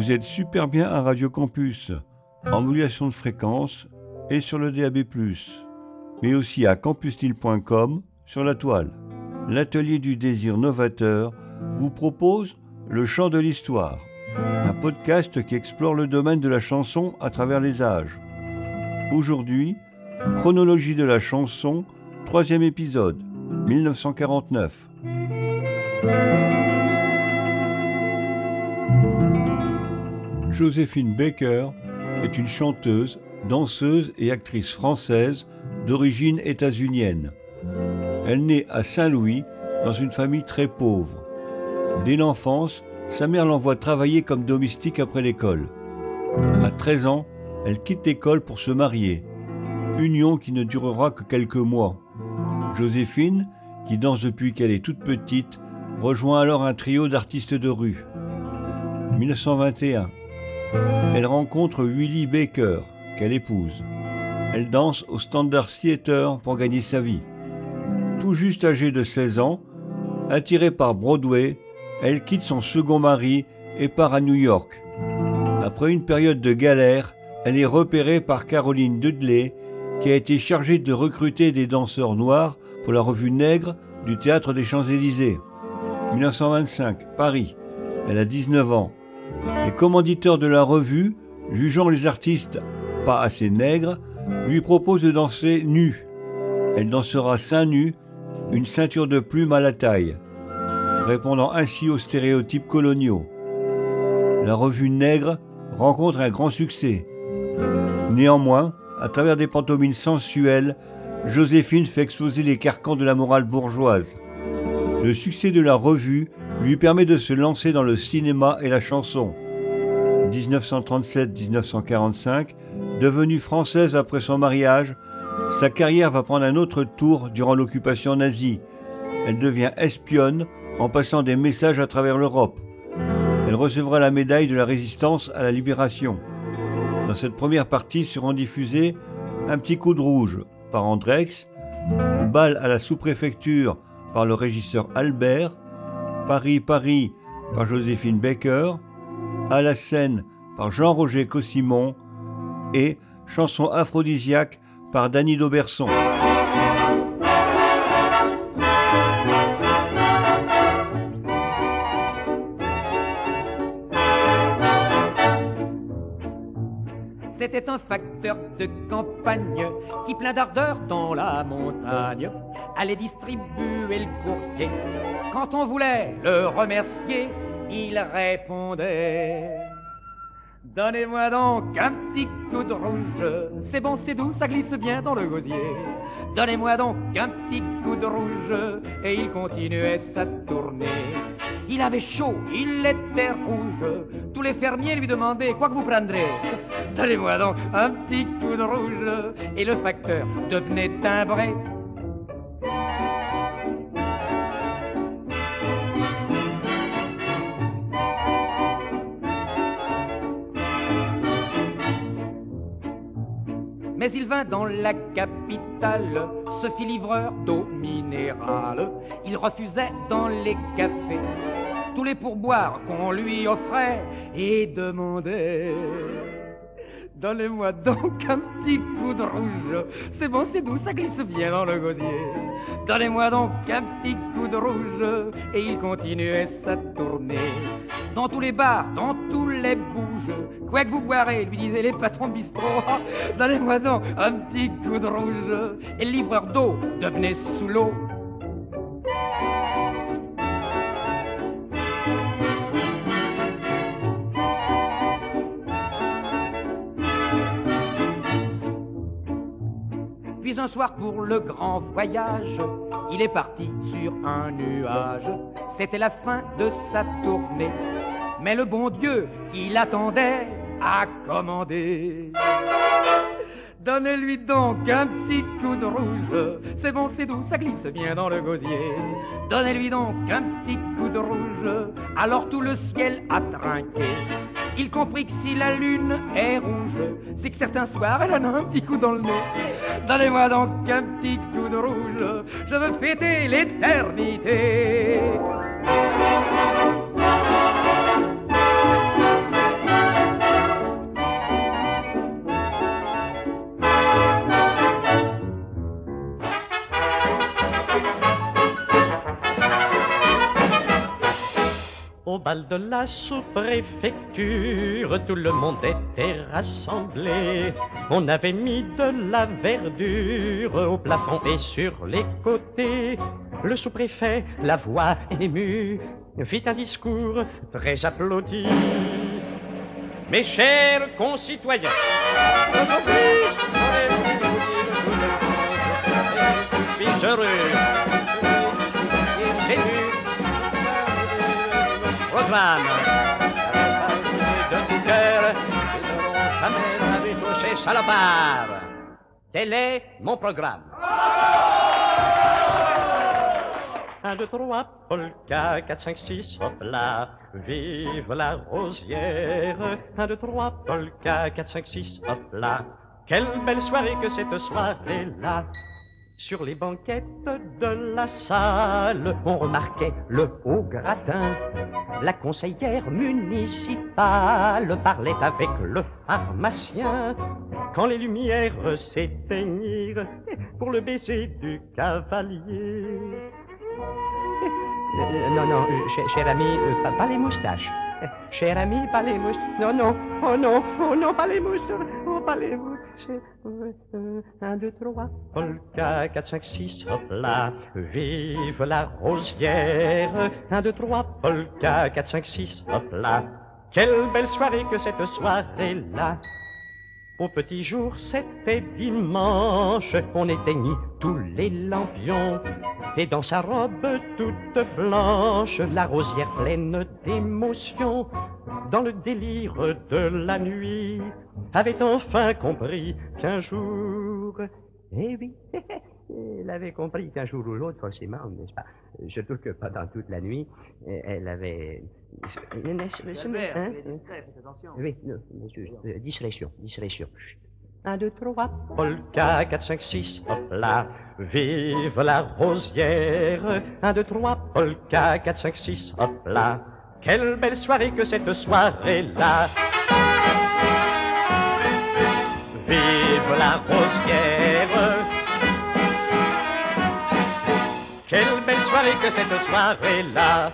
Vous êtes super bien à Radio Campus, en modulation de fréquence et sur le DAB+, mais aussi à campuslille.com sur la toile. L'atelier du désir novateur vous propose Le chant de l'histoire, un podcast qui explore le domaine de la chanson à travers les âges. Aujourd'hui, chronologie de la chanson, troisième épisode, 1949. Joséphine Baker est une chanteuse, danseuse et actrice française d'origine états-unienne. Elle naît à Saint-Louis dans une famille très pauvre. Dès l'enfance, sa mère l'envoie travailler comme domestique après l'école. À 13 ans, elle quitte l'école pour se marier, union qui ne durera que quelques mois. Joséphine, qui danse depuis qu'elle est toute petite, rejoint alors un trio d'artistes de rue. 1921. Elle rencontre Willie Baker, qu'elle épouse. Elle danse au Standard Theater pour gagner sa vie. Tout juste âgée de 16 ans, attirée par Broadway, elle quitte son second mari et part à New York. Après une période de galère, elle est repérée par Caroline Dudley, qui a été chargée de recruter des danseurs noirs pour la revue Nègre du Théâtre des Champs-Élysées. 1925, Paris. Elle a 19 ans. Les commanditeurs de la revue, jugeant les artistes pas assez nègres, lui proposent de danser nue. Elle dansera seins nus, une ceinture de plumes à la taille, répondant ainsi aux stéréotypes coloniaux. La revue Nègre rencontre un grand succès. Néanmoins, à travers des pantomimes sensuelles, Joséphine fait exploser les carcans de la morale bourgeoise. Le succès de la revue lui permet de se lancer dans le cinéma et la chanson. 1937-1945, devenue française après son mariage, sa carrière va prendre un autre tour durant l'occupation nazie. Elle devient espionne en passant des messages à travers l'Europe. Elle recevra la médaille de la résistance à la libération. Dans cette première partie seront diffusés Un petit coup de rouge par Andrex, Bal à la sous-préfecture par le régisseur Albert, Paris, Paris par Joséphine Baker, À la scène par Jean-Roger Cossimon et Chanson aphrodisiaque par Danny Dauberson. C'était un facteur de campagne qui, plein d'ardeur dans la montagne, allait distribuer le courrier. Quand on voulait le remercier, il répondait Donnez-moi donc un petit coup de rouge. C'est bon, c'est doux, ça glisse bien dans le gosier. Donnez-moi donc un petit coup de rouge. Et il continuait sa tournée. Il avait chaud, il était rouge. Tous les fermiers lui demandaient quoi que vous prendrez? Donnez-moi donc un petit coup de rouge. Et le facteur devenait timbré. Mais il vint dans la capitale, se fit livreur d'eau minérale. Il refusait dans les cafés tous les pourboires qu'on lui offrait et demandait Donnez-moi donc un petit coup de rouge. C'est bon, c'est doux, ça glisse bien dans le gosier. Donnez-moi donc un petit coup de rouge. Et il continuait sa tournée. Dans tous les bars, dans tous les bouges. Quoi que vous boirez, lui disaient les patrons de bistrot. Donnez-moi donc un petit coup de rouge. Et le livreur d'eau devenait sous l'eau. Puis un soir pour le grand voyage, il est parti sur un nuage. C'était la fin de sa tournée. Mais le bon Dieu qui l'attendait a commandé. Donnez-lui donc un petit coup de rouge. C'est bon, c'est doux, ça glisse bien dans le gosier. Donnez-lui donc un petit coup de rouge. Alors tout le ciel a trinqué. Il comprit que si la lune est rouge, c'est que certains soirs elle en a un petit coup dans le nez. Donnez-moi donc un petit coup de rouge. Je veux fêter l'éternité. Bal de la sous-préfecture, tout le monde était rassemblé. On avait mis de la verdure au plafond et sur les côtés. Le sous-préfet, la voix émue, fit un discours très applaudi. Mes chers concitoyens, aujourd'hui, je suis heureux. Programme. De tout cœur, ils n'auront jamais vu tous ces salopards. Tel est mon programme. 1, 2, 3, polka, 4, 5, 6, hop là, vive la rosière. 1, 2, 3, polka, 4, 5, 6, hop là. Quelle belle soirée que cette soirée-là. Sur les banquettes de la salle, on remarquait le haut gradin. La conseillère municipale parlait avec le pharmacien. Quand les lumières s'éteignirent pour le baiser du cavalier. Non, non, cher, ami, pas les moustaches. Cher ami, pas les moustaches. Non, non, oh non, oh non, pas les moustaches. Oh, pas les euh, Un, deux, trois, polka, 4, 5, 6, hop là. Vive la rosière. Un, deux, trois, polka, 4, 5, 6, hop là. Quelle belle soirée que cette soirée-là. Au petit jour, c'était dimanche, on éteignit tous les lampions. Et dans sa robe toute blanche, la rosière pleine d'émotion, dans le délire de la nuit, avait enfin compris qu'un jour... Eh oui, elle avait compris qu'un jour ou l'autre, forcément, n'est-ce pas? Surtout que pendant toute la nuit, elle avait... Hein oui, non, monsieur, euh, discrétion, discrétion. Chut. Un, deux, trois, polka, 4, 5, 6, hop là, vive la rosière. Un, deux, trois, polka, 4, 5, 6, hop là. Quelle belle soirée que cette soirée-là. Vive la rosière. Quelle belle soirée que cette soirée-là.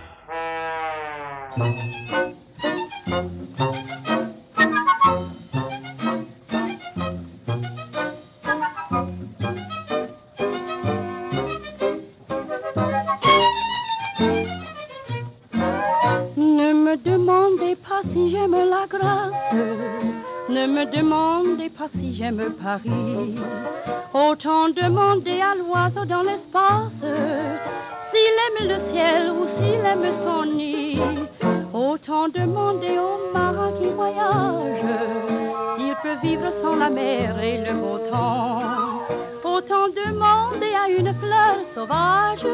Paris. Autant demander à l'oiseau dans l'espace s'il aime le ciel ou s'il aime son nid. Autant demander au marin qui voyage s'il peut vivre sans la mer et le beau temps. Autant demander à une fleur sauvage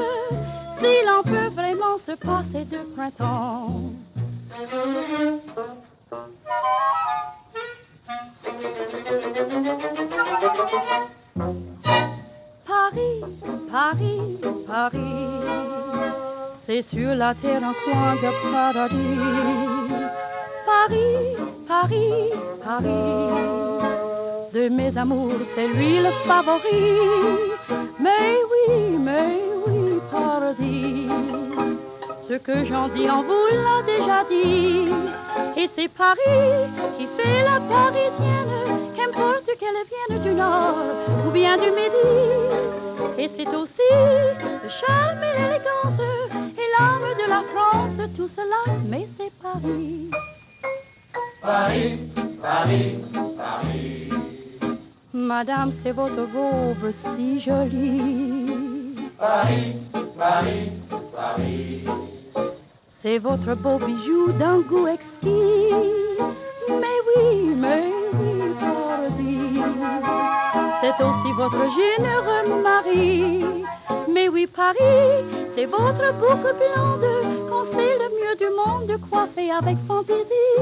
s'il en peut vraiment se passer de printemps. Paris, Paris, Paris, c'est sur la terre un coin de paradis. Paris, Paris, Paris, de mes amours, c'est lui le favori. Mais oui, mais oui, paradis. Ce que j'en dis, on vous l'a déjà dit. Et c'est Paris qui fait la parisienne, qu'importe qu'elle vienne du nord ou bien du midi. Et c'est aussi le charme et l'élégance de la France, tout cela, mais c'est Paris. Madame, c'est votre robe si jolie. C'est votre beau bijou d'un goût exquis. Mais oui, mais oui, paradis. C'est aussi votre généreux mari. Mais oui, Paris, c'est votre boucle blonde qu'on sait le mieux du monde coiffée avec fantaisie.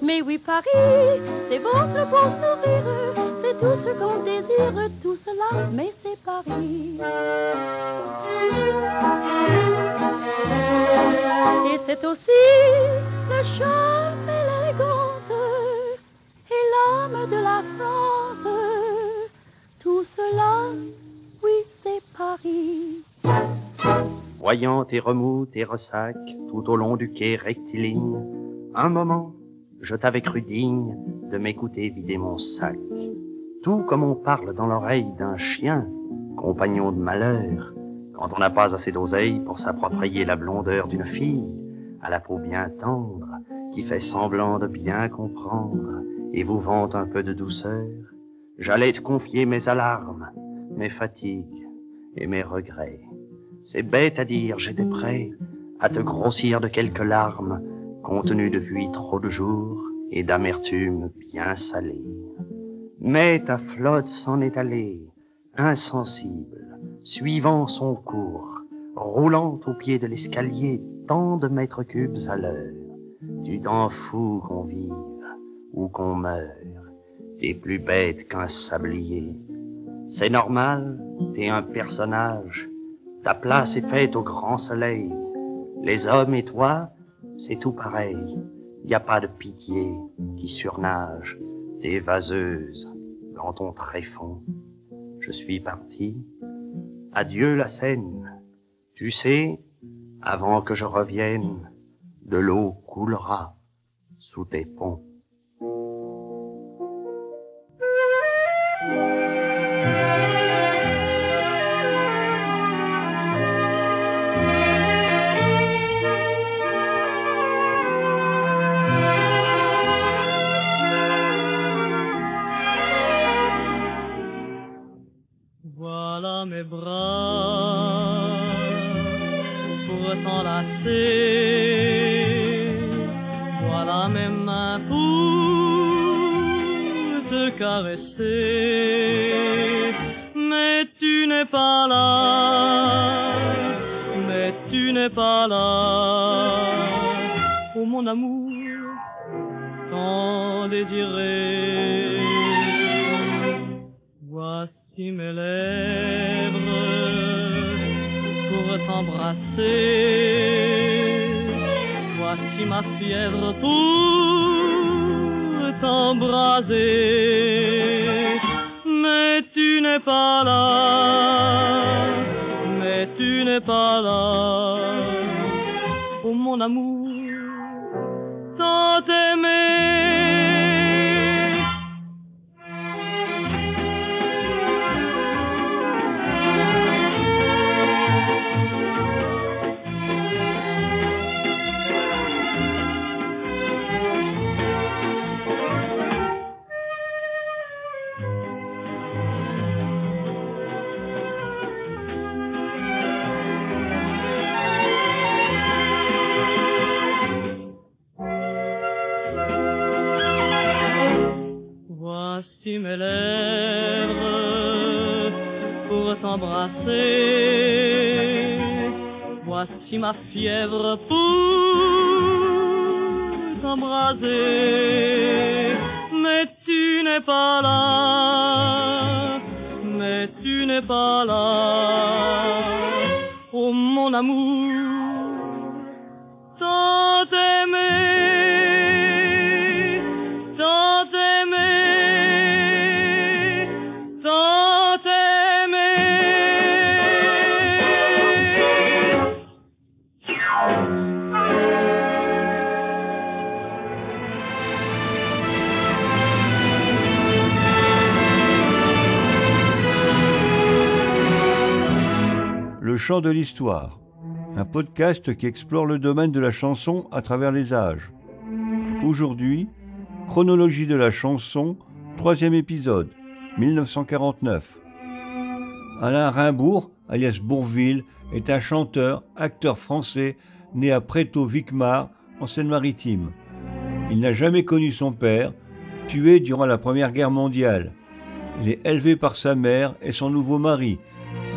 Mais oui, Paris, c'est votre beau sourire, c'est tout ce qu'on désire, tout cela, mais c'est Paris. Et c'est aussi le charme et l'élégance et l'âme de la France. Tout cela, oui, c'est Paris. Voyant et remoutes et ressacs tout au long du quai rectiligne, un moment, je t'avais cru digne de m'écouter vider mon sac. Tout comme on parle dans l'oreille d'un chien, compagnon de malheur, quand on n'a pas assez d'oseille pour s'approprier la blondeur d'une fille, à la peau bien tendre, qui fait semblant de bien comprendre et vous vante un peu de douceur, j'allais te confier mes alarmes, mes fatigues et mes regrets. C'est bête à dire, j'étais prêt à te grossir de quelques larmes contenues depuis trop de jours et d'amertume bien salée. Mais ta flotte s'en est allée, insensible, suivant son cours, roulant au pied de l'escalier tant de mètres cubes à l'heure. Tu t'en fous qu'on vive ou qu'on meure, t'es plus bête qu'un sablier. C'est normal, t'es un personnage, ta place est faite au grand soleil. Les hommes et toi, c'est tout pareil. Y a pas de pitié qui surnage, t'es vaseuse dans ton tréfonds. Je suis parti. Adieu la Seine. Tu sais, avant que je revienne, de l'eau coulera sous tes ponts. Voici ma fièvre pour t'embraser. Mais tu n'es pas là, mais tu n'es pas là. Oh mon amour, chant de l'histoire, un podcast qui explore le domaine de la chanson à travers les âges. Aujourd'hui, chronologie de la chanson, troisième épisode, 1949. Alain Rimbourg, alias Bourville, est un chanteur, acteur français, né à Préto-Vicmar, en Seine-Maritime. Il n'a jamais connu son père, tué durant la Première Guerre mondiale. Il est élevé par sa mère et son nouveau mari,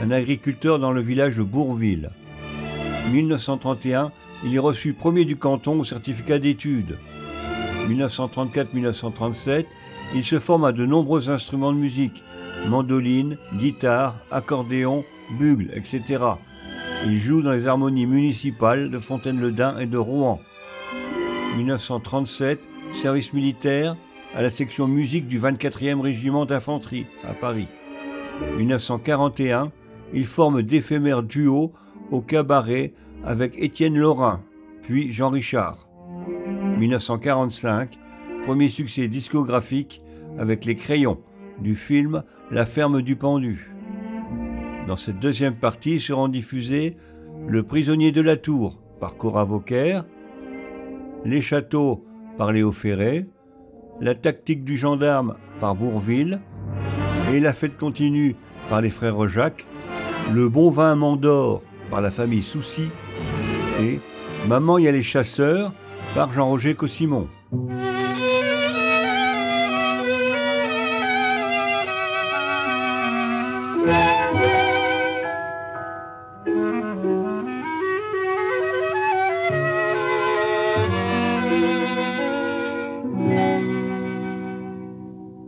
un agriculteur dans le village de Bourville. 1931, il est reçu premier du canton au certificat d'études. 1934-1937, il se forme à de nombreux instruments de musique, mandoline, guitare, accordéon, bugle, etc. Il joue dans les harmonies municipales de Fontaine-le-Dain et de Rouen. 1937, service militaire à la section musique du 24e régiment d'infanterie à Paris. 1941, il forme d'éphémères duos au cabaret avec Étienne Laurin, puis Jean Richard. 1945, premier succès discographique avec Les Crayons du film La ferme du pendu. Dans cette deuxième partie seront diffusés Le prisonnier de la tour par Cora Vauquer, Les châteaux par Léo Ferré, La tactique du gendarme par Bourville et La fête continue par les frères Jacques, Le bon vin Mandor par la famille Soucy et Maman y a les chasseurs par Jean-Roger Cossimon.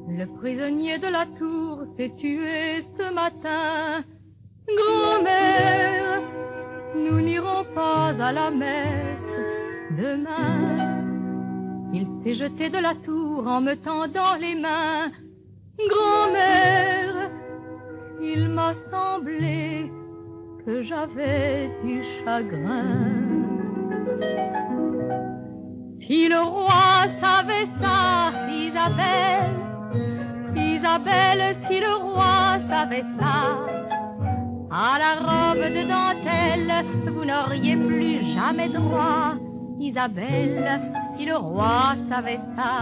Le prisonnier de la tour s'est tué ce matin. À la messe demain. Il s'est jeté de la tour en me tendant les mains. Grand-mère, il m'a semblé que j'avais du chagrin. Si le roi savait ça, Isabelle, Isabelle, si le roi savait ça, à la robe de dentelle, vous n'auriez plus jamais droit. Isabelle, si le roi savait ça.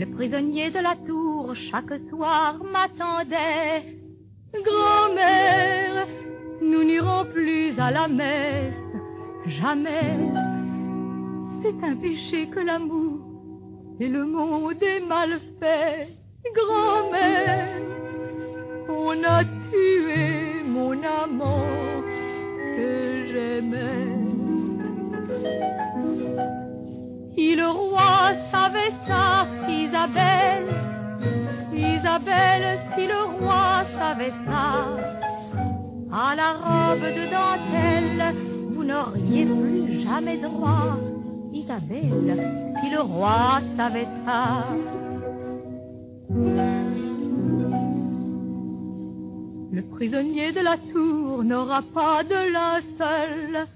Le prisonnier de la tour chaque soir m'attendait. Grand-mère, nous n'irons plus à la messe, jamais. C'est un péché que l'amour et le monde est mal fait. Grand-mère, on a tué mon amant que j'aimais. Si le roi savait ça, Isabelle, Isabelle, si le roi savait ça, à la robe de dentelle, vous n'auriez plus jamais droit. Isabelle, si le roi savait ça. Le prisonnier de la tour n'aura pas de linceul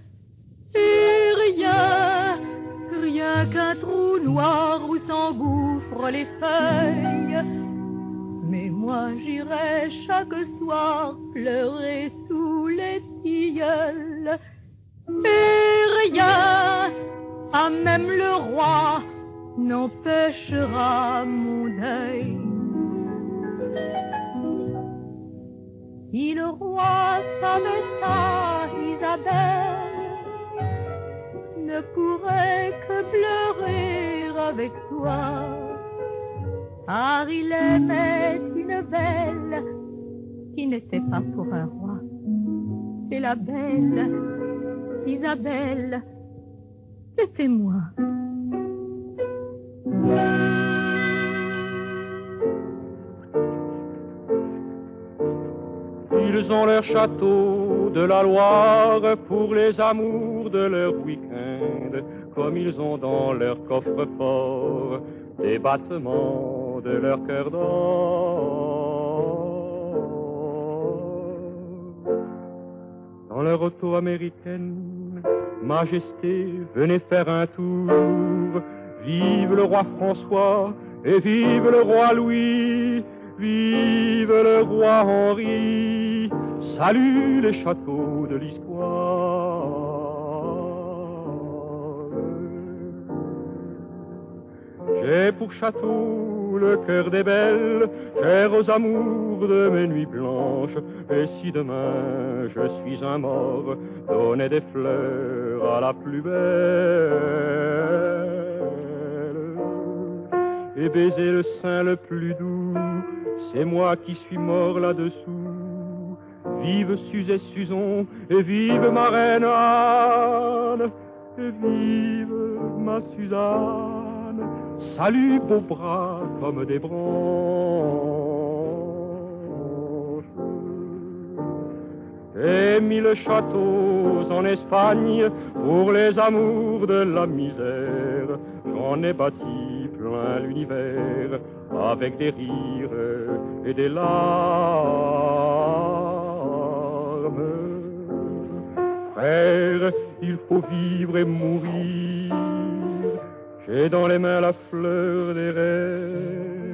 et rien, rien qu'un trou noir où s'engouffrent les feuilles. Mais moi j'irai chaque soir pleurer sous les tilleuls et rien, pas même le roi, n'empêchera mon deuil. Si le roi savait ça, Isabelle ne pourrait que pleurer avec toi, car il aimait une belle qui n'était pas pour un roi. Et la belle, Isabelle, c'était moi. Ils ont leur château de la Loire pour les amours de leur week-end, comme ils ont dans leur coffre-fort des battements de leur cœur d'or. Dans leur auto américaine, Majesté, venez faire un tour. Vive le roi François et vive le roi Louis. Vive le roi Henri, salut les châteaux de l'histoire. J'ai pour château le cœur des belles, cher aux amours de mes nuits blanches. Et si demain je suis un mort, donnez des fleurs à la plus belle et baiser le sein le plus doux c'est moi qui suis mort là-dessous. Vive Suze et Suzon, et vive ma reine Anne, et vive ma Suzanne. Salut beaux bras comme des branches. Et mille châteaux en Espagne pour les amours de la misère. J'en ai bâti plein l'univers avec des rires des larmes. Frère, il faut vivre et mourir. J'ai dans les mains la fleur des rêves.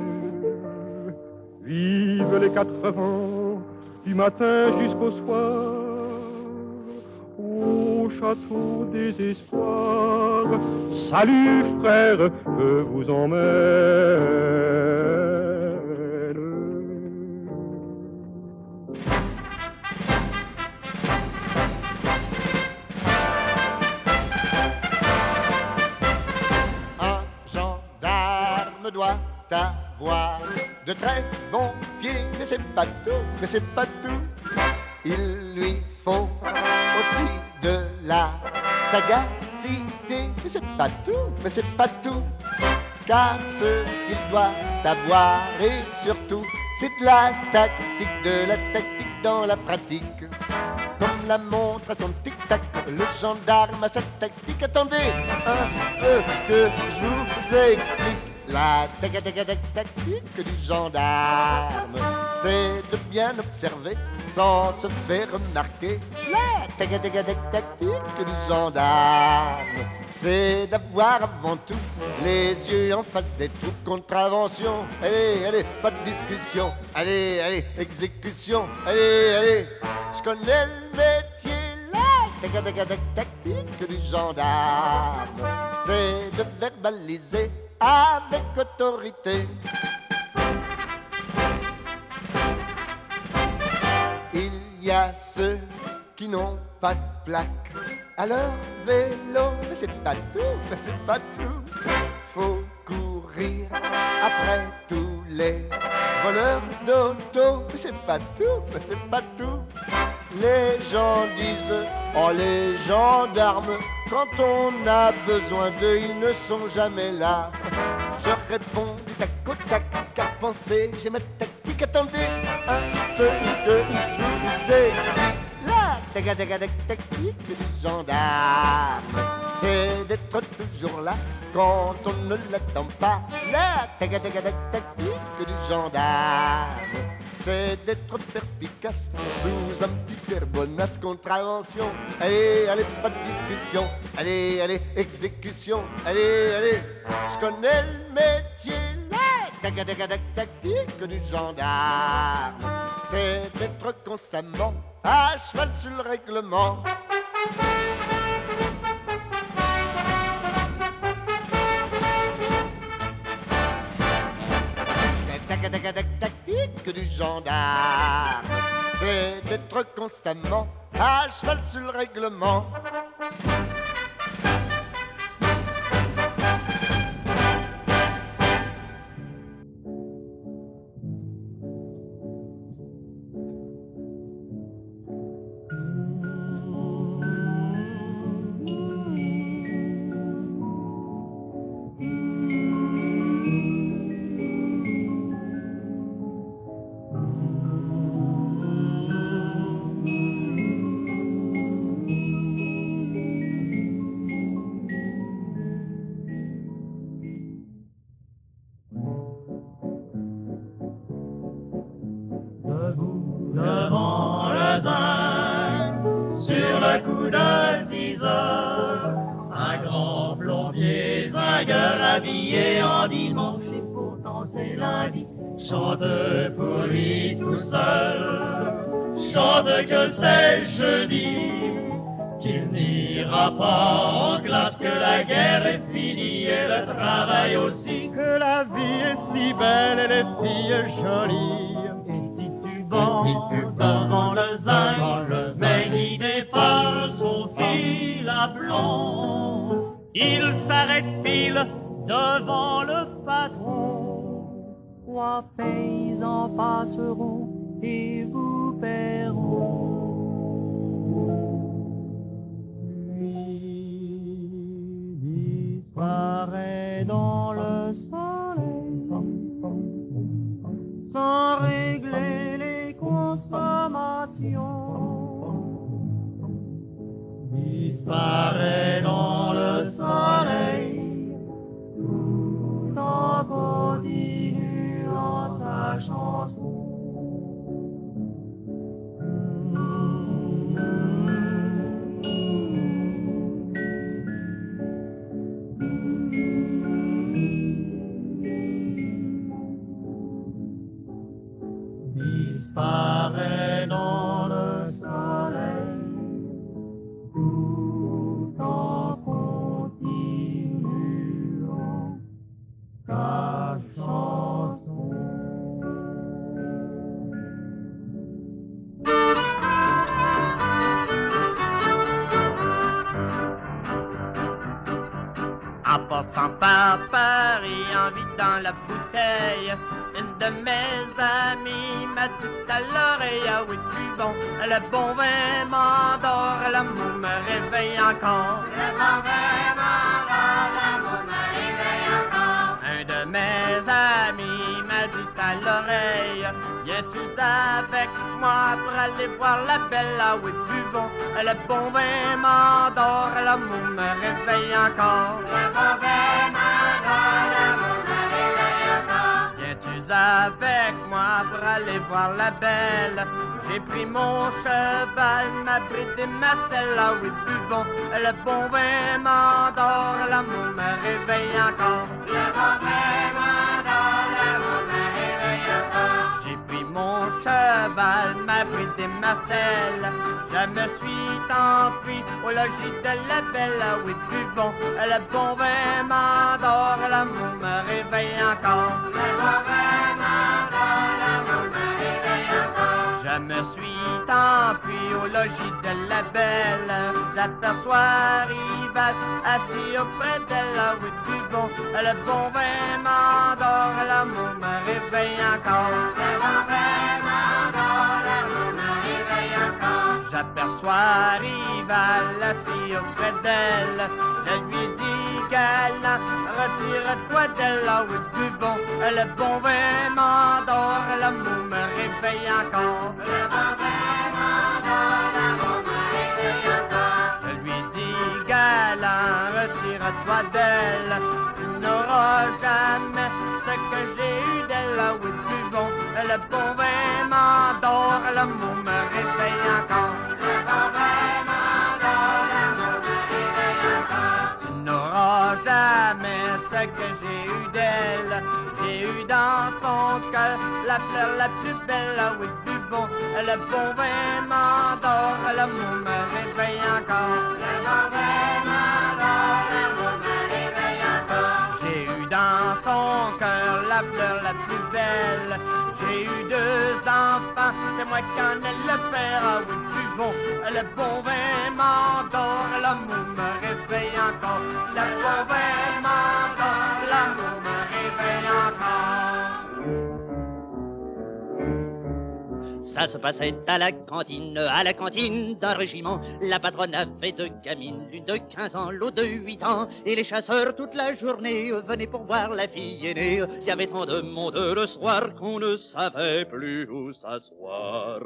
Vive les quatre vents, du matin jusqu'au soir, au château des espoirs. Salut frère, je vous emmène. Avoir de très bons pieds, mais c'est pas tout, mais c'est pas tout. Il lui faut aussi de la sagacité, mais c'est pas tout, mais c'est pas tout. Car ce qu'il doit avoir et surtout, c'est de la tactique, de la tactique dans la pratique. Comme la montre à son tic-tac, le gendarme a sa tactique. Attendez un peu que je vous explique. La tac- tac- tac- tactique du gendarme, c'est de bien observer sans se faire remarquer. La tac- tac- tac- tactique du gendarme, c'est d'avoir avant tout les yeux en face des troupes contravention. Allez, allez, pas de discussion. Allez, allez, exécution. Allez, allez, je connais le métier. La tac- tac- tac- tactique du gendarme, c'est de verbaliser avec autorité. Il y a ceux qui n'ont pas de plaque à leur vélo, mais c'est pas tout, mais c'est pas tout. Faut après tous les voleurs d'auto, mais c'est pas tout, mais c'est pas tout. Les gens disent, oh les gendarmes, quand on a besoin d'eux, ils ne sont jamais là. Je réponds du tac au tac, car pensez, j'ai ma tactique, attendez un peu que je vous explique. La tac- tac- tac- tactique du gendarme, c'est d'être toujours là quand on ne l'attend pas. La tac- tac- tac- tactique du gendarme, c'est d'être perspicace sous un petit air bonasse contravention. Allez, allez, pas de discussion. Allez, allez, exécution. Allez, allez, je connais le métier. La tac- tac- tac- tactique du gendarme, c'est d'être constamment à cheval sur le règlement. Du gendarme, c'est d'être constamment à cheval sur le règlement. Chante pour lui tout seul, chante que c'est jeudi, qu'il n'ira pas en classe, que la guerre est finie et le travail aussi, que la vie est si belle et les filles jolies. Et titubant, devant le zinc, mais guidé par son fil à plomb, il s'arrête pile devant le. Trois paysans passeront et vous paieront. Disparaît dans le soleil sans régler les consommations. Disparaît dans le tout Passant par Paris, en vidant la bouteille, une de mes amies m'a dit à l'oreille, ah oui, tu bon, le bon vin m'endort, l'amour me réveille encore. Viens-tu avec moi pour aller voir la belle, ah oui, tu bon, le bon vin m'endort, l'amour me réveille encore. Le bon vin m'endort, l'amour me réveille encore. Viens-tu avec moi pour aller voir la belle? J'ai pris mon cheval, ma bride et ma selle, ah oui, buvons, le bon vin m'endort, l'amour me réveille encore. Le bon vin cheval, ma bride et ma selle, je me suis enfui au logis de la belle, ah oui, buvons, le bon vin m'endort, l'amour me réveille encore. Le bon vin m'endort, l'amour me réveille encore. Je me suis enfui au logis de la belle, j'aperçois Rival assis auprès d'elle, ah oui, buvons, le bon vin m'endort, l'amour me réveille encore. Le bon vin J'aperçois Rival assis auprès d'elle. Je lui dis galant, retire-toi d'elle, ah oui, buvons. Le bon vin m'endort, l'amour me réveille encore. Le bon vin m'endort, l'amour me réveille encore. Je lui dis galant, retire-toi d'elle. Tu n'auras jamais ce que j'ai eu d'elle, ah oui, buvons. Le bon vin m'endort, l'amour me réveille encore. Jamais ce que j'ai eu d'elle. J'ai eu dans son cœur la fleur la plus belle, ah oui, buvons. Le bon vin m'endort, l'amour me réveille encore. Le bon vin m'endort, l'amour me réveille encore. J'ai eu dans son cœur la fleur la plus belle. J'ai eu deux enfants, c'est moi qui en ai le père, ah oui, buvons. Le bon vin m'endort, l'amour me réveille encore. Le bon vin m'endort, l'amour Ça se passait à la cantine, à la cantine d'un régiment. La patronne avait deux gamines, l'une de 15 ans, l'autre de 8 ans. Et les chasseurs toute la journée venaient pour voir la fille aînée. Il y avait tant de monde le soir qu'on ne savait plus où s'asseoir.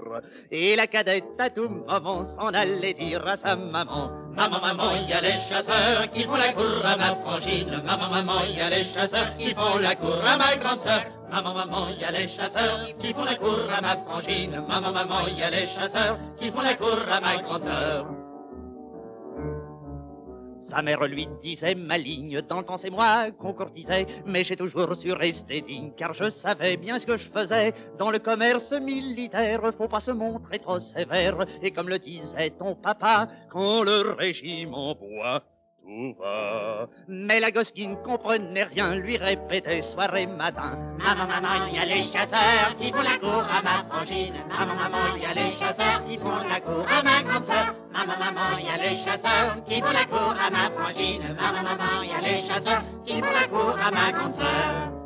Et la cadette à tout moment s'en allait dire à sa maman. Maman, maman, il y a les chasseurs qui font la cour à ma frangine. Maman, maman, il y a les chasseurs qui font la cour à ma grande sœur. Maman, maman, il y a les chasseurs qui font la cour à ma frangine. Maman, maman, il y a les chasseurs qui font la cour à ma grande sœur. Sa mère lui disait maligne, dans le temps c'est moi qu'on courtisait, mais j'ai toujours su rester digne, car je savais bien ce que je faisais. Dans le commerce militaire, faut pas se montrer trop sévère, et comme le disait ton papa, quand le régiment boit, Mais la gosse qui ne comprenait rien lui répétait soir et matin. Maman, maman, il y a les chasseurs qui font la cour à ma frangine. Maman, maman, il y a les chasseurs qui font la cour à ma grande sœur. Maman, maman, il y a les chasseurs qui font la cour à ma frangine. Maman, maman, il y a les chasseurs qui font la cour à ma grande sœur.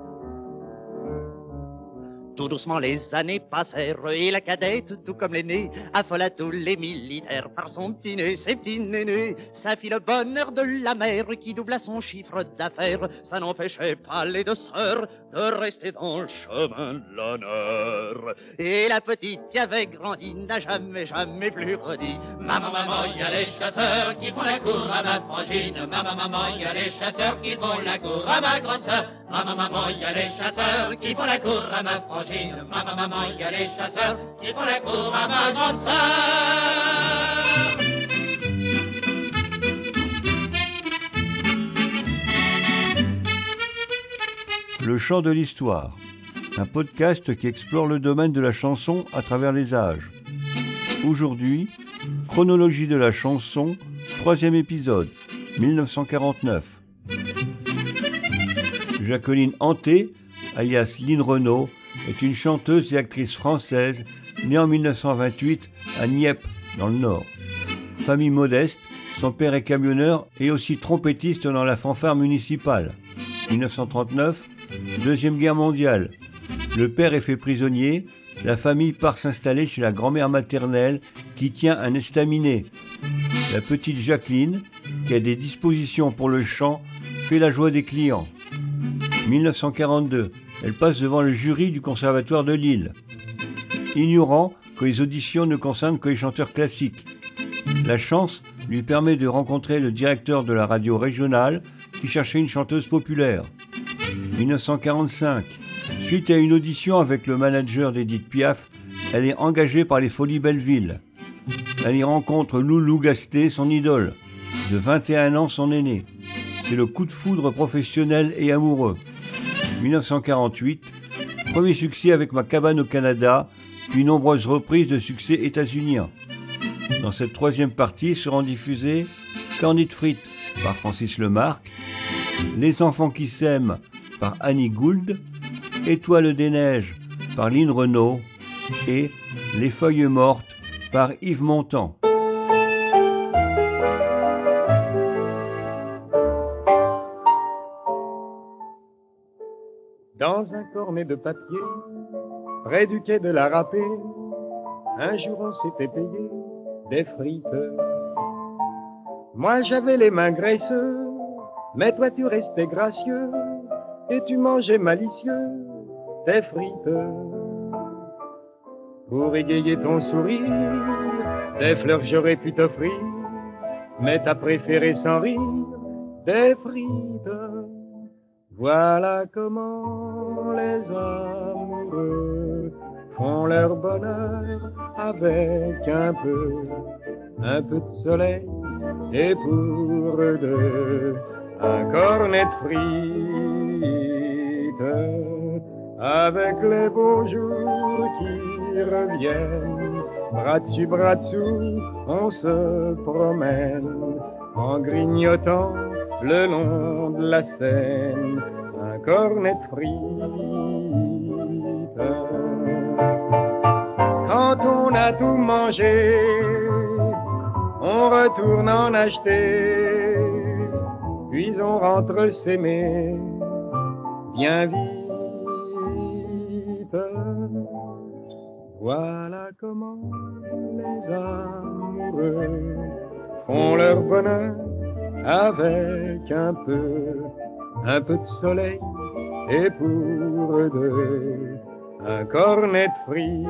Tout doucement les années passèrent et la cadette, tout comme l'aîné, affola tous les militaires par son petit nez, ses petits nénés. Ça fit le bonheur de la mère qui doubla son chiffre d'affaires. Ça n'empêchait pas les deux sœurs de rester dans le chemin de l'honneur. Et la petite qui avait grandi n'a jamais, jamais plus redit. Maman, maman, il y a les chasseurs qui font la cour à ma frangine. Maman, maman, il y a les chasseurs qui font la cour à ma grande sœur. Maman, maman, il y a les chasseurs qui font la cour à ma frangine. Maman, maman, il y a les chasseurs qui font la cour à ma grande sœur. Le chant de l'histoire. un podcast qui explore le domaine de la chanson à travers les âges. Aujourd'hui, chronologie de la chanson, troisième épisode, 1949. Jacqueline Hanté, alias Lynn Renault, est une chanteuse et actrice française née en 1928 à Nieppe, dans le Nord. Famille modeste, son père est camionneur et aussi trompettiste dans la fanfare municipale. 1939, Deuxième Guerre mondiale. Le père est fait prisonnier, la famille part s'installer chez la grand-mère maternelle qui tient un estaminet. La petite Jacqueline, qui a des dispositions pour le chant, fait la joie des clients. 1942, elle passe devant le jury du Conservatoire de Lille. Ignorant que les auditions ne concernent que les chanteurs classiques. La chance lui permet de rencontrer le directeur de la radio régionale qui cherchait une chanteuse populaire. 1945, suite à une audition avec le manager d'Edith Piaf, elle est engagée par les Folies Belleville. Elle y rencontre Loulou Gasté, son idole. De 21 ans, son aîné. C'est le coup de foudre professionnel et amoureux. 1948, premier succès avec Ma cabane au Canada, puis nombreuses reprises de succès états-uniens. Dans cette troisième partie seront diffusées Cornit frites par Francis Lemarque, Les enfants qui s'aiment par Annie Gould, Étoile des neiges par Lynn Renault et Les feuilles mortes par Yves Montand. Dans un cornet de papier, près du quai de la râpée, un jour on s'était payé des frites. Moi j'avais les mains graisseuses, mais toi tu restais gracieux, et tu mangeais malicieux des frites. Pour égayer ton sourire, des fleurs j'aurais pu t'offrir, mais t'as préféré sans rire des frites. Voilà comment les amoureux font leur bonheur avec un peu, un peu de soleil et pour eux deux un cornet de frites avec les beaux jours qui reviennent. Bras dessus, bras dessous, on se promène en grignotant le long de la Seine un cornet de frites. Quand on a tout mangé, on retourne en acheter, puis on rentre s'aimer bien vite. Voilà comment les amoureux font leur bonheur avec un peu, un peu de soleil et pour eux deux un cornet de frites.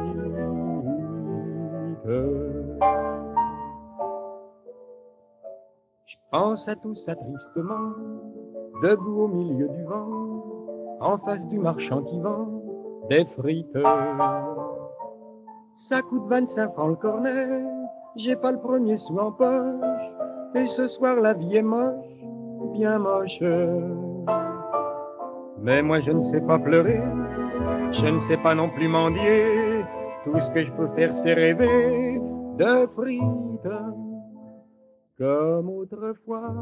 Je pense à tout ça tristement, debout au milieu du vent, en face du marchand qui vend des frites. Ça coûte 25 francs le cornet, j'ai pas le premier sou en poche, et ce soir la vie est moche, bien moche. Mais moi je ne sais pas pleurer, je ne sais pas non plus mendier. Tout ce que je peux faire c'est rêver de frites. Comme autrefois,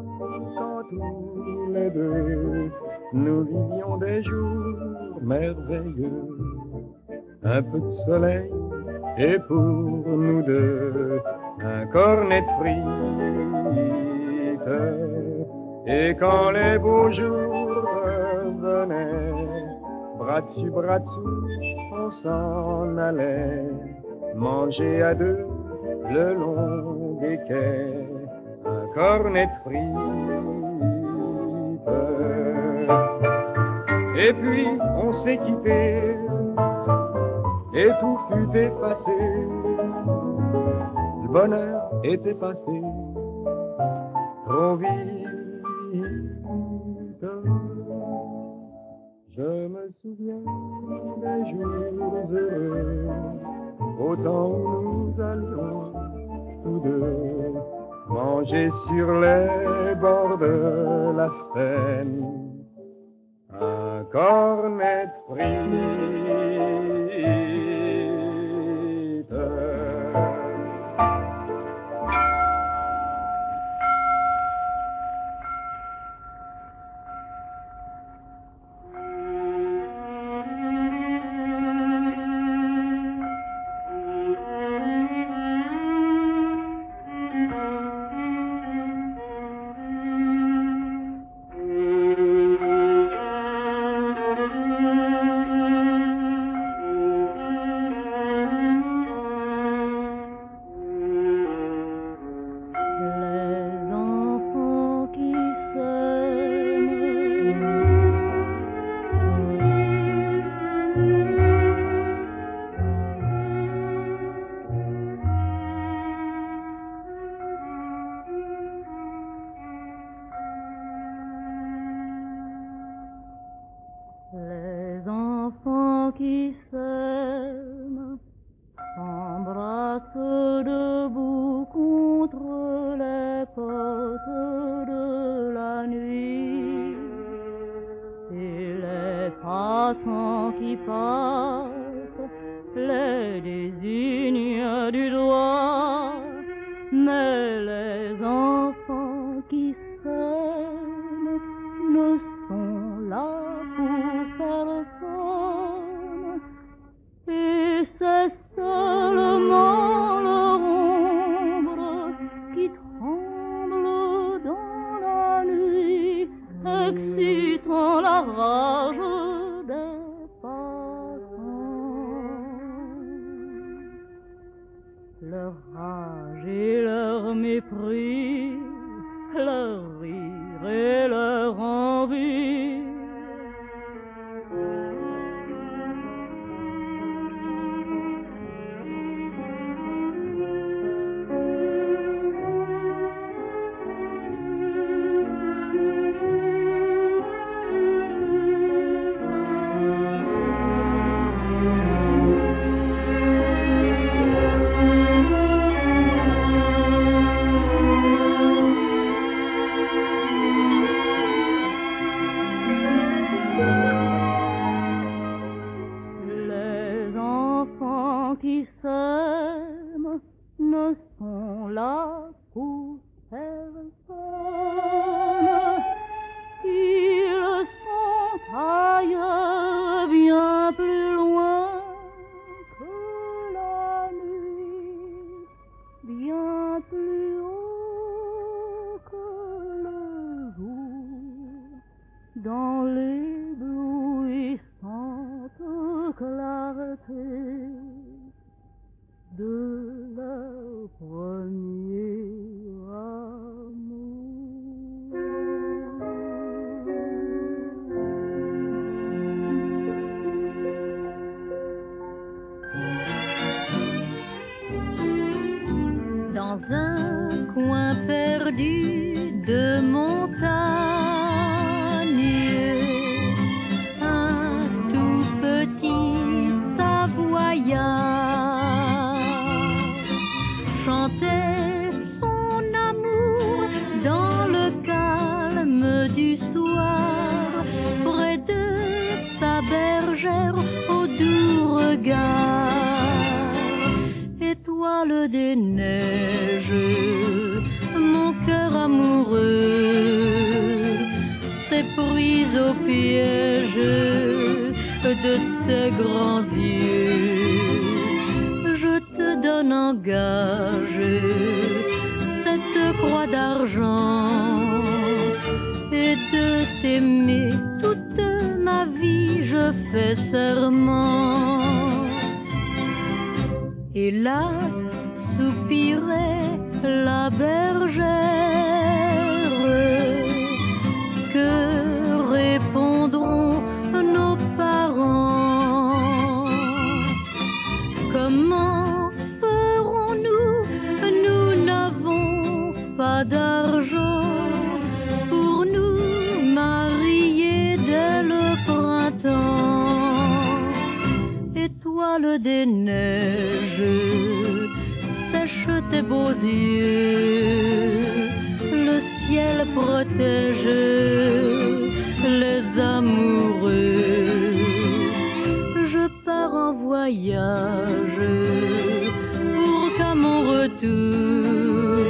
quand tous les deux, nous vivions des jours merveilleux. Un peu de soleil et pour nous deux, un cornet de frites. Et quand les beaux jours revenaient, bras dessus, bras dessous, on s'en allait manger à deux le long des quais, un cornet de frites. Et puis on s'est quitté, et tout fut effacé. Le bonheur était passé trop vite. Je me souviens des jours heureux, au temps où nous allions tous deux manger sur les bords de la Seine un cornet frite. prise au piège de tes grands yeux. Je te donne en gage cette croix d'argent et de t'aimer toute ma vie, je fais serment. Hélas, soupirait la bergère. des neiges, sèche tes beaux yeux, le ciel protège les amoureux. Je pars en voyage pour qu'à mon retour,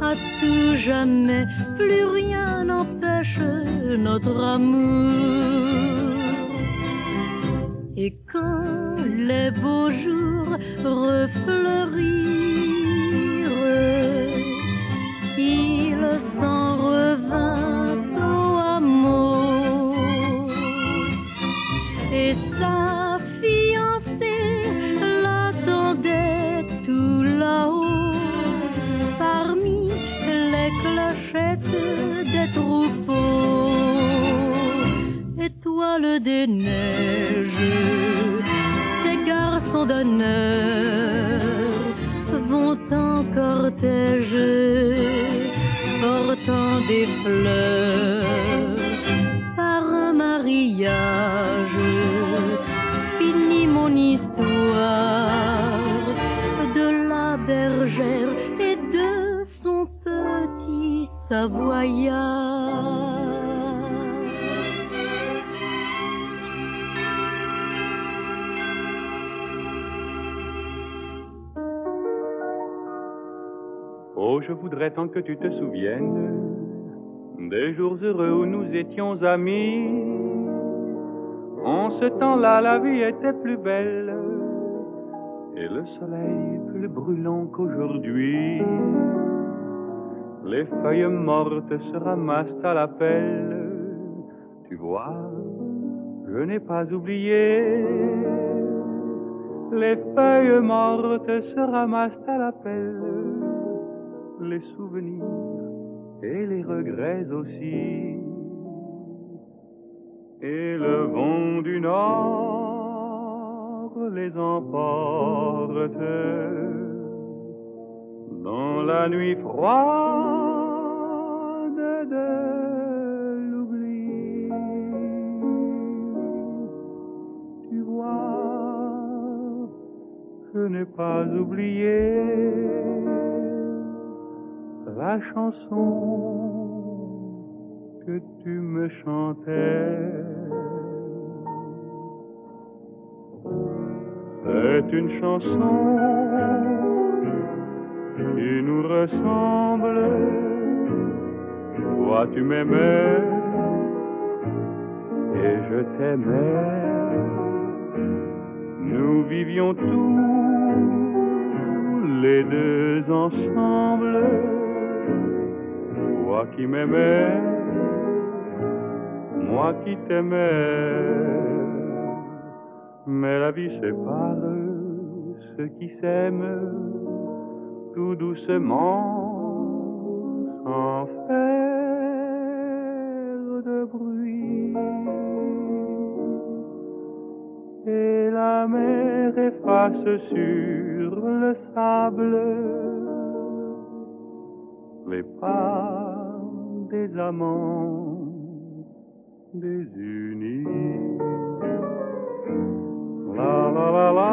à tout jamais, plus rien n'empêche notre amour. Les beaux jours refleurirent, il s'en revint au hameau et sa fiancée l'attendait tout là-haut parmi les clochettes des troupeaux. Étoiles des the nerve. Je voudrais tant que tu te souviennes des jours heureux où nous étions amis. En ce temps-là, la vie était plus belle et le soleil plus brûlant qu'aujourd'hui. Les feuilles mortes se ramassent à la pelle. Tu vois, je n'ai pas oublié. Les feuilles mortes se ramassent à la pelle les souvenirs et les regrets aussi. Et le vent du nord les emporte dans la nuit froide de l'oubli. Tu vois, je n'ai pas oublié la chanson que tu me chantais. C'est une chanson qui nous ressemble. Toi tu m'aimais et je t'aimais. Nous vivions tous les deux ensemble toi qui m'aimais, moi qui t'aimais. Mais la vie sépare ceux qui s'aiment tout doucement, sans faire de bruit. Et la mer efface sur le sable les pas des amants désunis. La la la la,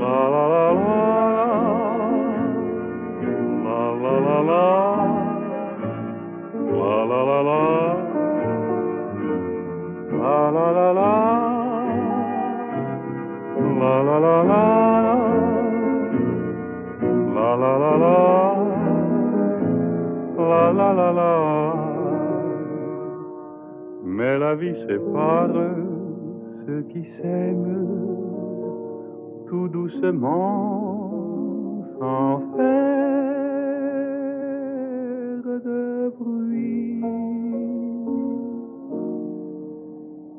la la la la, la la la la, la la la la, la la la la, la la la la. La la la la, Mais la vie sépare ceux qui s'aiment tout doucement, sans faire de bruit.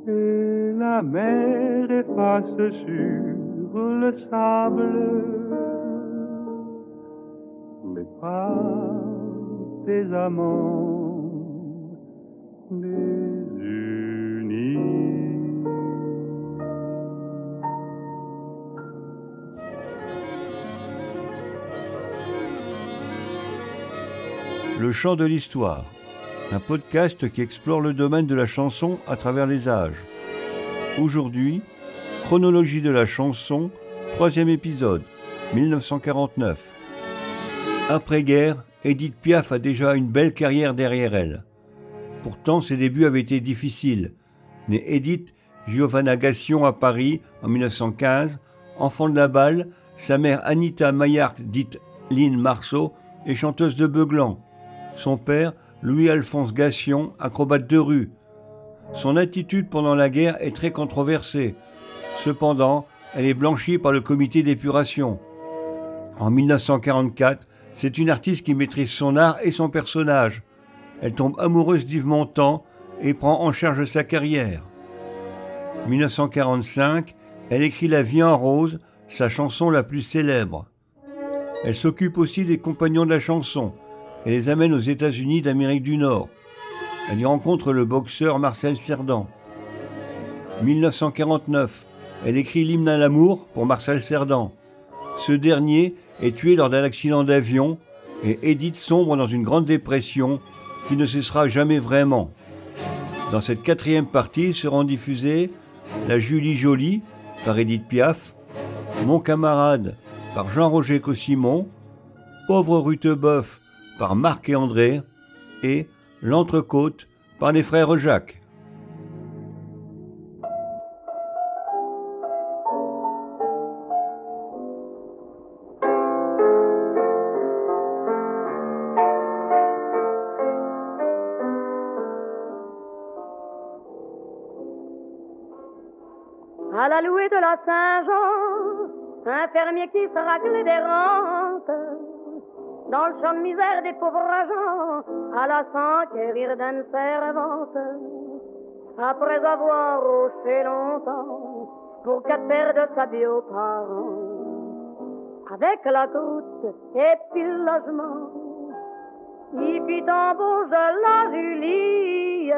Et la mer efface sur le sable les pas des amants. Le chant de l'histoire, un podcast qui explore le domaine de la chanson à travers les âges. Aujourd'hui, chronologie de la chanson, troisième épisode, 1949. Après-guerre, Edith Piaf a déjà une belle carrière derrière elle. Pourtant, ses débuts avaient été difficiles. Mais Edith Giovanna Gassion à Paris en 1915. Enfant de la balle, sa mère Anita Maillard, dite Lynn Marceau, est chanteuse de Beuglan. Son père, Louis-Alphonse Gassion, acrobate de rue. Son attitude pendant la guerre est très controversée. Cependant, elle est blanchie par le comité d'épuration. En 1944, c'est une artiste qui maîtrise son art et son personnage. Elle tombe amoureuse d'Yves Montand et prend en charge sa carrière. 1945, elle écrit La vie en rose, sa chanson la plus célèbre. Elle s'occupe aussi des compagnons de la chanson et les amène aux États-Unis d'Amérique du Nord. Elle y rencontre le boxeur Marcel Cerdan. 1949, elle écrit l'hymne à l'amour pour Marcel Cerdan. Ce dernier est tué lors d'un accident d'avion et Edith sombre dans une grande dépression qui ne cessera jamais vraiment. Dans cette quatrième partie seront diffusées La Julie Jolie par Edith Piaf, Mon camarade par Jean-Roger Cossimon, Pauvre Rutebeuf par Marc et André et L'Entrecôte par les frères Jacques. À la louée de la Saint-Jean, un fermier qui se racle des rentes. Dans le champ de misère des pauvres agents, à la s'enquérir d'une servante. Après avoir roché longtemps, pour quatre paires de sabots aux parents. Avec la croûte et puis le logement, il fit embauche de la Julie,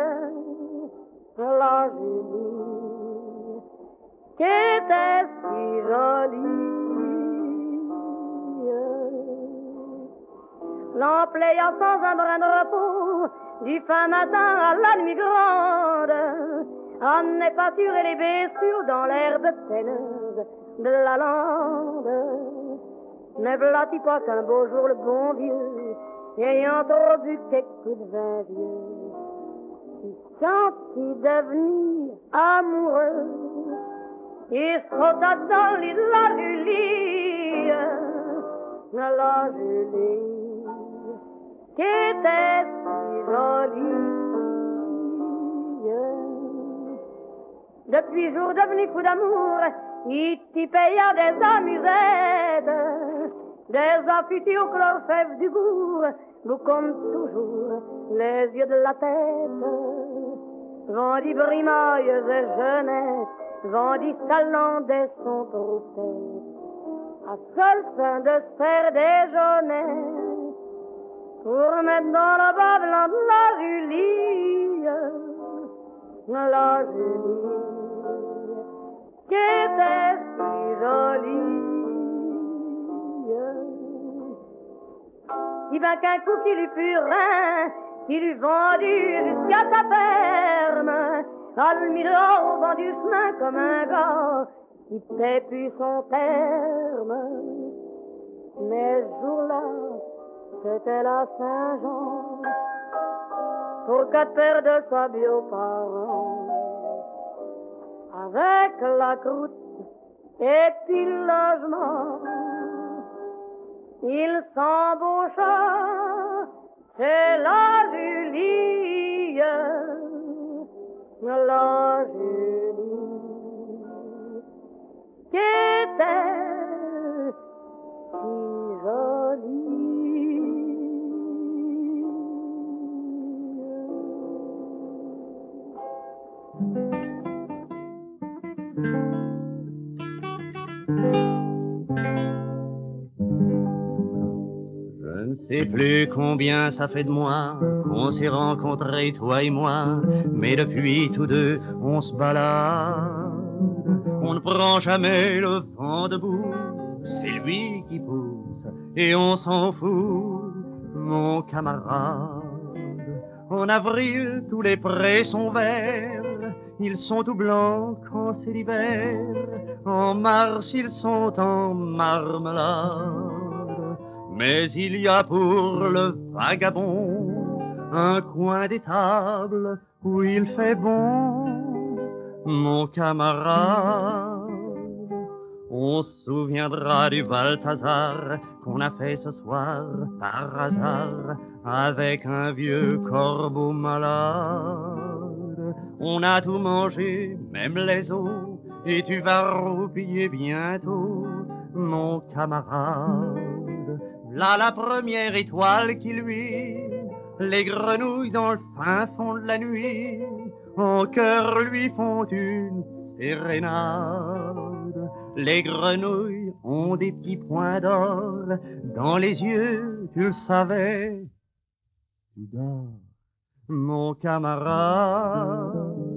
la Julie, qui était si jolie. L'employa sans un brin de repos, du fin matin à la nuit grande, amenait et les blessures dans l'herbe teineuse de la lande. Ne blâtis pas qu'un beau jour le bon vieux, ayant trop bu quelques de vin vieux, il sentit devenir amoureux. Il sauta dans l'île de la Julie, qui était si jolie. Depuis jour devenu fou d'amour, il t'y paya des amusettes, des affûtés aux chlorfèves du bourg, nous comme toujours les yeux de la tête. Vendit brimailles et jeunettes, vendit salandais son troupeau, à seule fin de se faire déjeuner, pour mettre dans la bas blanc de la Julie, la Julie, qui était si jolie. Il va qu'un coup qu'il eut purin, qu'il eut vendu jusqu'à sa ferme, Almiro au vent du chemin comme un gars qui paie plus son terme. Mais ce jour-là, c'était la Saint-Jean, pour quatre paires de sabots parents, avec la croûte et puis le logement. Il s'embaucha chez la Julie, la était ne sais plus combien ça fait de mois qu'on s'est rencontrés, toi et moi, mais depuis tous deux, on se balade. On ne prend jamais le vent debout, c'est lui qui pousse, et on s'en fout, mon camarade. En avril, tous les prés sont verts, ils sont tout blancs quand c'est l'hiver. En mars, ils sont en marmelade. Mais il y a pour le vagabond un coin d'étable où il fait bon, mon camarade. On se souviendra du Balthazar qu'on a fait ce soir par hasard avec un vieux corbeau malade. On a tout mangé, même les os, et tu vas roupiller bientôt, mon camarade. Là la première étoile qui lui, les grenouilles dans le fin fond de la nuit, en cœur lui font une sérénade. Les grenouilles ont des petits points d'or dans les yeux, tu le savais. Mon camarade.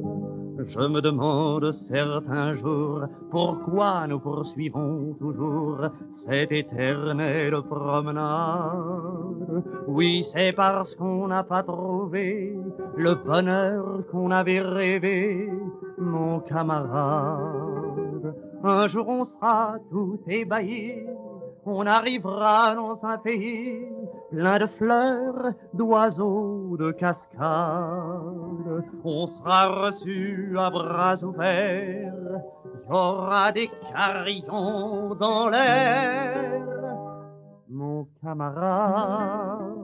Je me demande certains jours pourquoi nous poursuivons toujours cette éternelle promenade. Oui, c'est parce qu'on n'a pas trouvé le bonheur qu'on avait rêvé, mon camarade. Un jour on sera tout ébahi, on arrivera dans un pays plein de fleurs, d'oiseaux, de cascades. On sera reçu à bras ouverts, il y aura des carillons dans l'air. Mon camarade,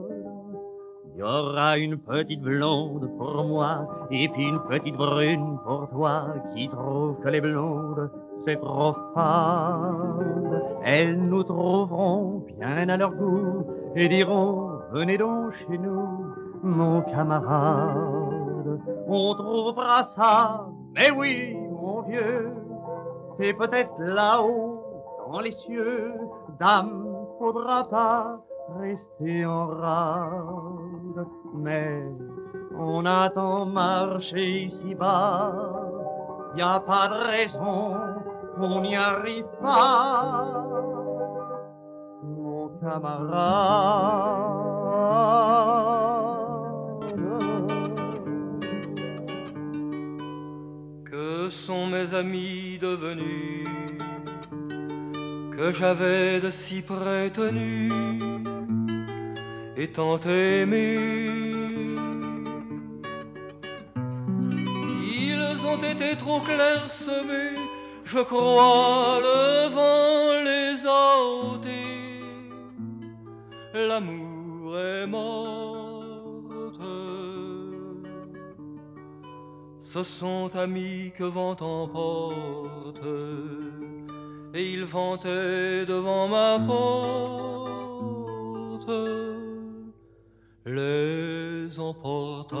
il y aura une petite blonde pour moi et puis une petite brune pour toi qui trouve que les blondes c'est trop fade. Elles nous trouveront bien à leur goût et diront venez donc chez nous, mon camarade. On trouvera ça, mais oui, mon vieux, c'est peut-être là-haut dans les cieux. Dame, faudra pas rester en rade, mais on a tant marché ici-bas, y a pas de raison on n'y arrive pas, mon camarade. Que sont mes amis devenus que j'avais de si près tenus et tant aimés? Ils ont été trop clairsemés je crois le vent les a ôtés. L'amour est morte. Ce sont amis que vent emporte, et ils vantaient devant ma porte les emporta.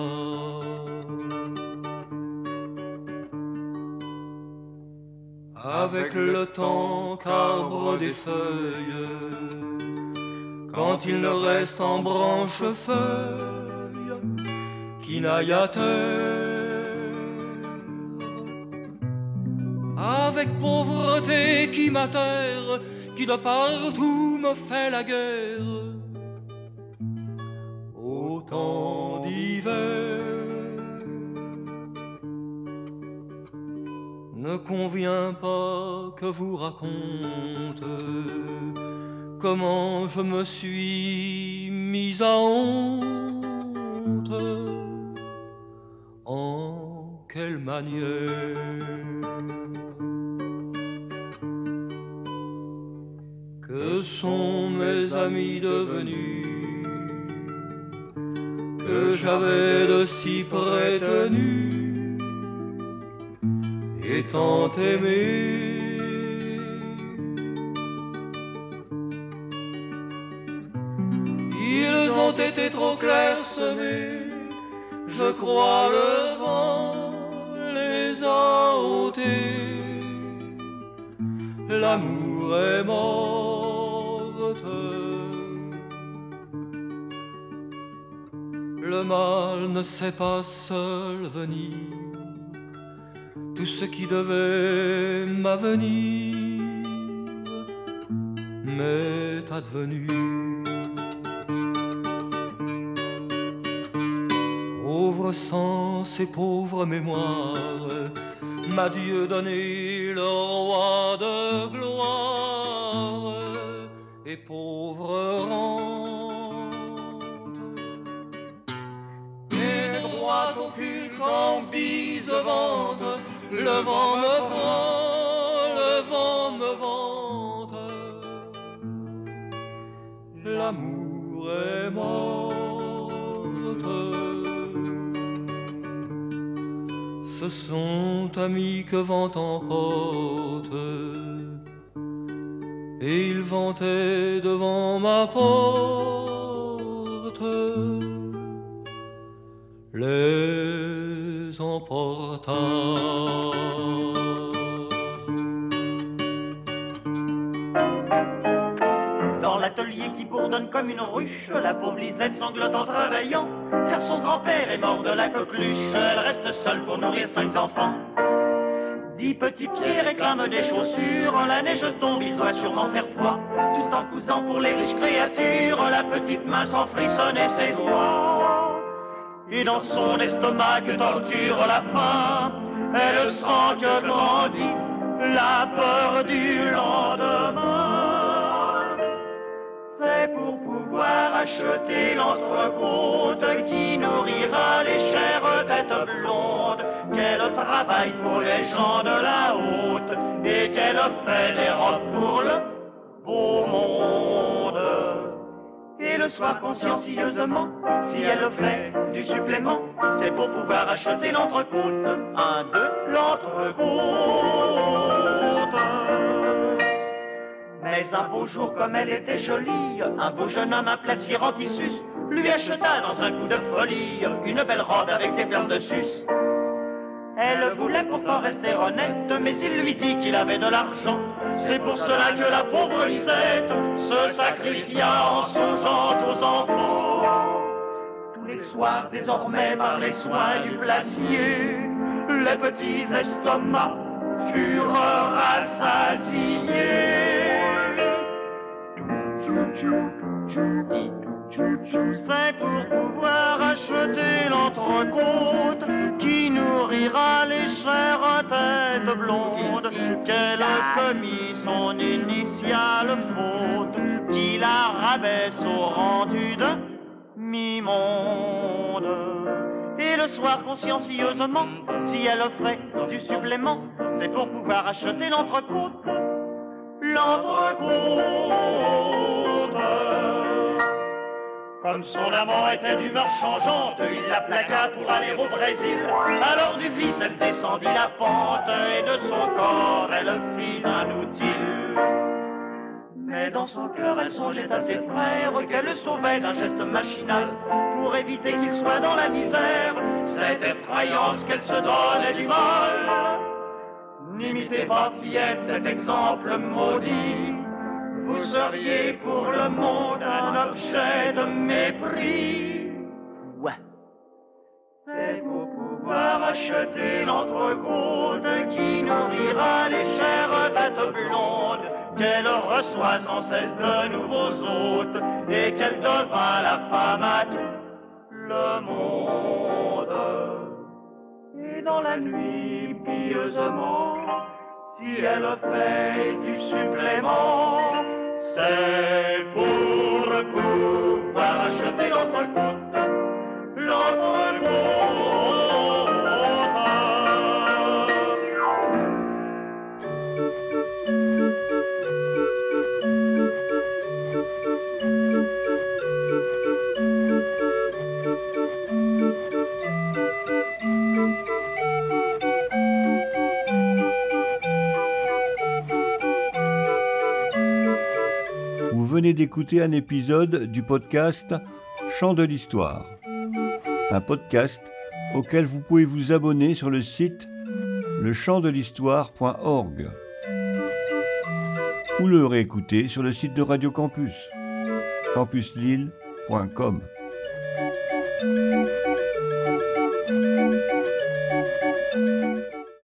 Avec le temps qu'arbre des feuilles, quand il ne reste en branche feuille qui n'aille à terre, avec pauvreté qui m'atterre, qui de partout me fait la guerre, autant d'hiver. Ne convient pas que vous raconte comment je me suis mis à honte. En quelle manière Que sont mes amis devenus que j'avais de si près et tant aimé. Ils ont été trop clairsemés, je crois le vent les a ôtés. L'amour est morte. Le mal ne sait pas seul venir tout ce qui devait m'avenir m'est advenu. Pauvre sens et pauvre mémoire, m'a Dieu donné le roi de gloire et pauvre rente. Et de droite occulte en bise vente le vent me prend, le vent me vante. L'amour est morte. Ce sont amis que vent emporte. Et ils vantaient devant ma porte les Dans l'atelier qui bourdonne comme une ruche, la pauvre Lisette sanglote en travaillant, car son grand-père est mort de la coqueluche. Elle reste seule pour nourrir cinq enfants. Dix petits pieds réclament des chaussures, la neige tombe, il doit sûrement faire froid. Tout en cousant pour les riches créatures, la petite main sans frissonner ses doigts. Et dans son estomac que torture la faim, elle sent que grandit la peur du lendemain. C'est pour pouvoir acheter l'entrecôte qui nourrira les chères têtes blondes qu'elle travaille pour les gens de la haute et qu'elle fait des robes pour le beau monde. Et le soir, consciencieusement, si elle fait du supplément, c'est pour pouvoir acheter l'entrecôte. Un, deux, l'entrecôte. Mais un beau jour, comme elle était jolie, un beau jeune homme, un placier en tissus, lui acheta dans un coup de folie une belle robe avec des perles de sus. Elle voulait pourtant rester honnête, mais il lui dit qu'il avait de l'argent. C'est pour cela que la pauvre Lisette se sacrifia en songeant aux enfants. Tous les soirs, désormais, par les soins du placier, les petits estomacs furent rassasiés. C'est pour pouvoir acheter l'entrecôte qui nourrira les chères têtes blondes qu'elle a commis son initiale faute qui la rabaisse au rendu de mi-monde. Et le soir, consciencieusement, si elle offrait du supplément, c'est pour pouvoir acheter l'entrecôte. L'entrecôte. Comme son amant était d'humeur changeante, il la plaqua pour aller au Brésil. Alors du vice, elle descendit la pente et de son corps, elle fit un outil. Mais dans son cœur, elle songeait à ses frères qu'elle sauvait d'un geste machinal pour éviter qu'ils soient dans la misère. Cette effrayance qu'elle se donnait du mal. N'imitez pas, fillette, cet exemple maudit. Vous seriez pour le monde un objet de mépris. Ouais. C'est pour pouvoir acheter l'entrecôte qui nourrira les chères têtes blondes, qu'elle reçoit sans cesse de nouveaux hôtes et qu'elle devint la femme à tout le monde. Et dans la nuit, pieusement, si elle fait du supplément, c'est pour pouvoir acheter l'entrecôte, Vous venez d'écouter un épisode du podcast Chant de l'Histoire, un podcast auquel vous pouvez vous abonner sur le site lechampdelhistoire.org ou le réécouter sur le site de Radio Campus, campuslille.com.